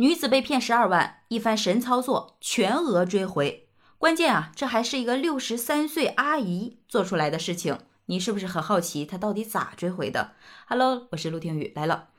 女子被骗十二万，一番神操作，全额追回。关键啊，这还是一个六十三岁阿姨做出来的事情。你是不是很好奇她到底咋追回的？Hello，我是陆听雨来了。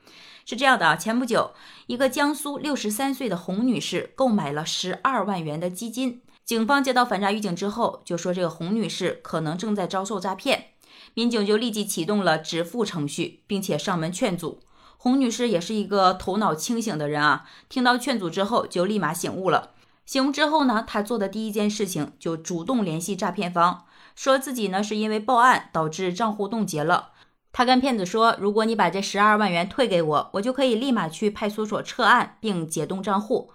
是这样的啊，前不久，一个江苏六十三岁的洪女士购买了十二万元的基金，警方接到反诈预警之后，就说这个洪女士可能正在遭受诈骗，民警就立即启动了止付程序，并且上门劝阻。洪女士也是一个头脑清醒的人啊，听到劝阻之后就立马醒悟了。醒悟之后呢，她做的第一件事情就主动联系诈骗方，说自己呢是因为报案导致账户冻结了。她跟骗子说，如果你把这十二万元退给我，我就可以立马去派出所撤案并解冻账户，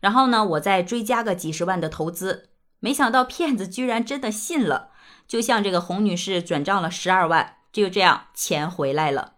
然后呢，我再追加个几十万的投资。没想到骗子居然真的信了，就向这个洪女士转账了十二万，就这样钱回来了。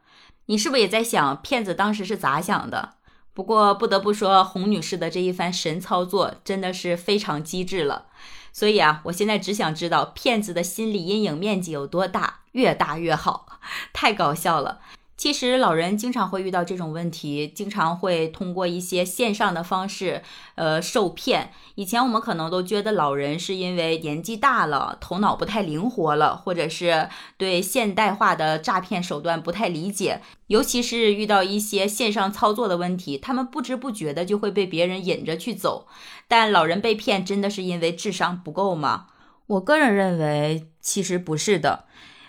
你是不是也在想骗子当时是咋想的？不过不得不说，洪女士的这一番神操作真的是非常机智了。所以啊，我现在只想知道骗子的心理阴影面积有多大，越大越好，太搞笑了。其实老人经常会遇到这种问题，经常会通过一些线上的方式，呃，受骗。以前我们可能都觉得老人是因为年纪大了，头脑不太灵活了，或者是对现代化的诈骗手段不太理解，尤其是遇到一些线上操作的问题，他们不知不觉的就会被别人引着去走。但老人被骗，真的是因为智商不够吗？我个人认为，其实不是的。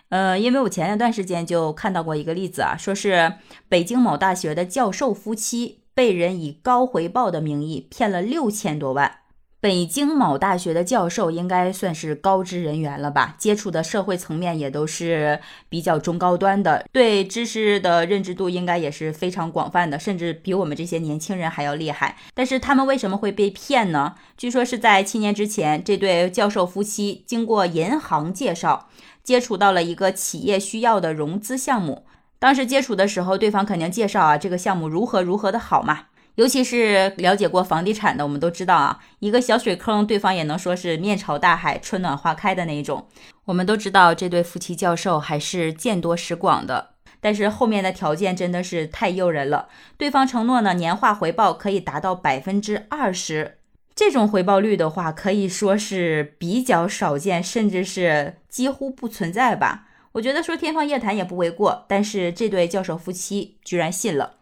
呃，因为我前一段时间就看到过一个例子啊，说是北京某大学的教授夫妻被人以高回报的名义骗了六千多万。北京某大学的教授应该算是高知人员了吧，接触的社会层面也都是比较中高端的，对知识的认知度应该也是非常广泛的，甚至比我们这些年轻人还要厉害。但是他们为什么会被骗呢？据说是在七年之前，这对教授夫妻经过银行介绍。接触到了一个企业需要的融资项目，当时接触的时候，对方肯定介绍啊，这个项目如何如何的好嘛。尤其是了解过房地产的，我们都知道啊，一个小水坑，对方也能说是面朝大海，春暖花开的那一种。我们都知道这对夫妻教授还是见多识广的，但是后面的条件真的是太诱人了。对方承诺呢，年化回报可以达到百分之二十。这种回报率的话，可以说是比较少见，甚至是几乎不存在吧。我觉得说天方夜谭也不为过。但是这对教授夫妻居然信了，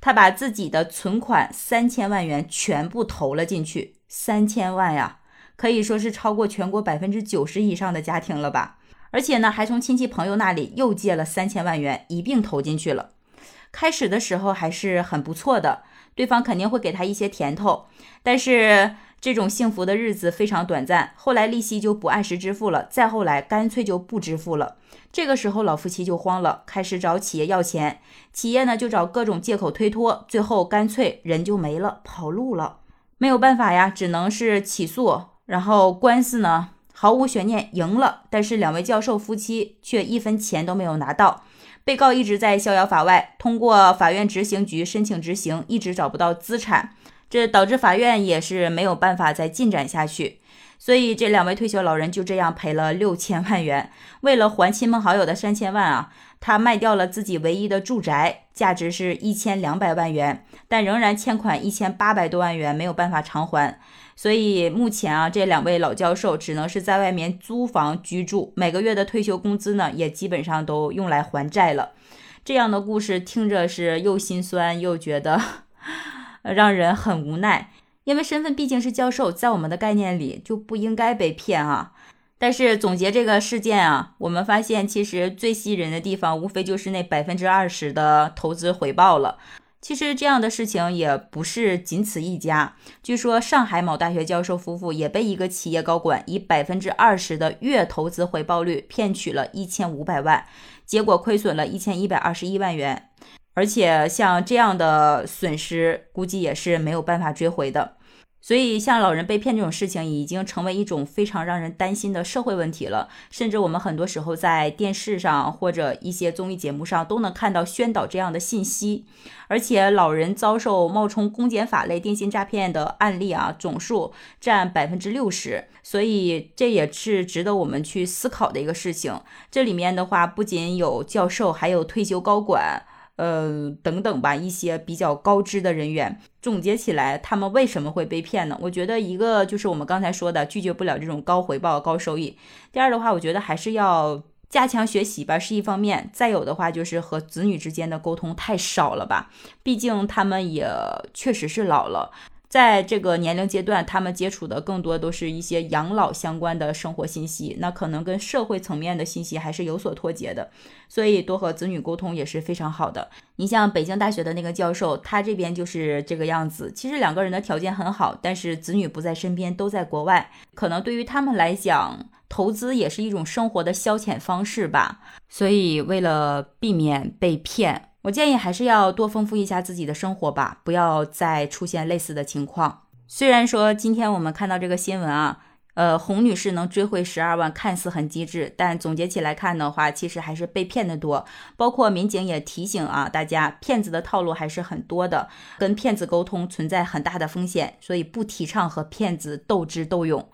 他把自己的存款三千万元全部投了进去。三千万呀，可以说是超过全国百分之九十以上的家庭了吧。而且呢，还从亲戚朋友那里又借了三千万元，一并投进去了。开始的时候还是很不错的。对方肯定会给他一些甜头，但是这种幸福的日子非常短暂。后来利息就不按时支付了，再后来干脆就不支付了。这个时候老夫妻就慌了，开始找企业要钱，企业呢就找各种借口推脱，最后干脆人就没了，跑路了。没有办法呀，只能是起诉。然后官司呢毫无悬念赢了，但是两位教授夫妻却一分钱都没有拿到。被告一直在逍遥法外，通过法院执行局申请执行，一直找不到资产，这导致法院也是没有办法再进展下去。所以这两位退休老人就这样赔了六千万元。为了还亲朋好友的三千万啊，他卖掉了自己唯一的住宅，价值是一千两百万元，但仍然欠款一千八百多万元，没有办法偿还。所以目前啊，这两位老教授只能是在外面租房居住，每个月的退休工资呢，也基本上都用来还债了。这样的故事听着是又心酸又觉得让人很无奈，因为身份毕竟是教授，在我们的概念里就不应该被骗啊。但是总结这个事件啊，我们发现其实最吸引人的地方，无非就是那百分之二十的投资回报了。其实这样的事情也不是仅此一家。据说上海某大学教授夫妇也被一个企业高管以百分之二十的月投资回报率骗取了一千五百万，结果亏损了一千一百二十一万元。而且像这样的损失，估计也是没有办法追回的。所以，像老人被骗这种事情，已经成为一种非常让人担心的社会问题了。甚至我们很多时候在电视上或者一些综艺节目上都能看到宣导这样的信息。而且，老人遭受冒充公检法类电信诈骗的案例啊，总数占百分之六十。所以，这也是值得我们去思考的一个事情。这里面的话，不仅有教授，还有退休高管。呃，等等吧，一些比较高知的人员，总结起来，他们为什么会被骗呢？我觉得一个就是我们刚才说的，拒绝不了这种高回报、高收益。第二的话，我觉得还是要加强学习吧，是一方面。再有的话，就是和子女之间的沟通太少了吧，毕竟他们也确实是老了。在这个年龄阶段，他们接触的更多都是一些养老相关的生活信息，那可能跟社会层面的信息还是有所脱节的，所以多和子女沟通也是非常好的。你像北京大学的那个教授，他这边就是这个样子。其实两个人的条件很好，但是子女不在身边，都在国外，可能对于他们来讲，投资也是一种生活的消遣方式吧。所以为了避免被骗。我建议还是要多丰富一下自己的生活吧，不要再出现类似的情况。虽然说今天我们看到这个新闻啊，呃，洪女士能追回十二万，看似很机智，但总结起来看的话，其实还是被骗的多。包括民警也提醒啊，大家骗子的套路还是很多的，跟骗子沟通存在很大的风险，所以不提倡和骗子斗智斗勇。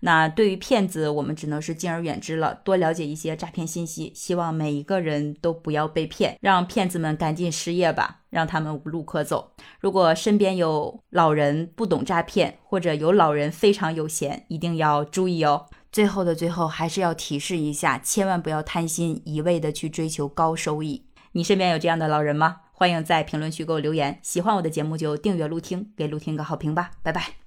那对于骗子，我们只能是敬而远之了，多了解一些诈骗信息。希望每一个人都不要被骗，让骗子们赶紧失业吧，让他们无路可走。如果身边有老人不懂诈骗，或者有老人非常有闲，一定要注意哦。最后的最后，还是要提示一下，千万不要贪心，一味的去追求高收益。你身边有这样的老人吗？欢迎在评论区给我留言。喜欢我的节目就订阅、录听，给录听个好评吧。拜拜。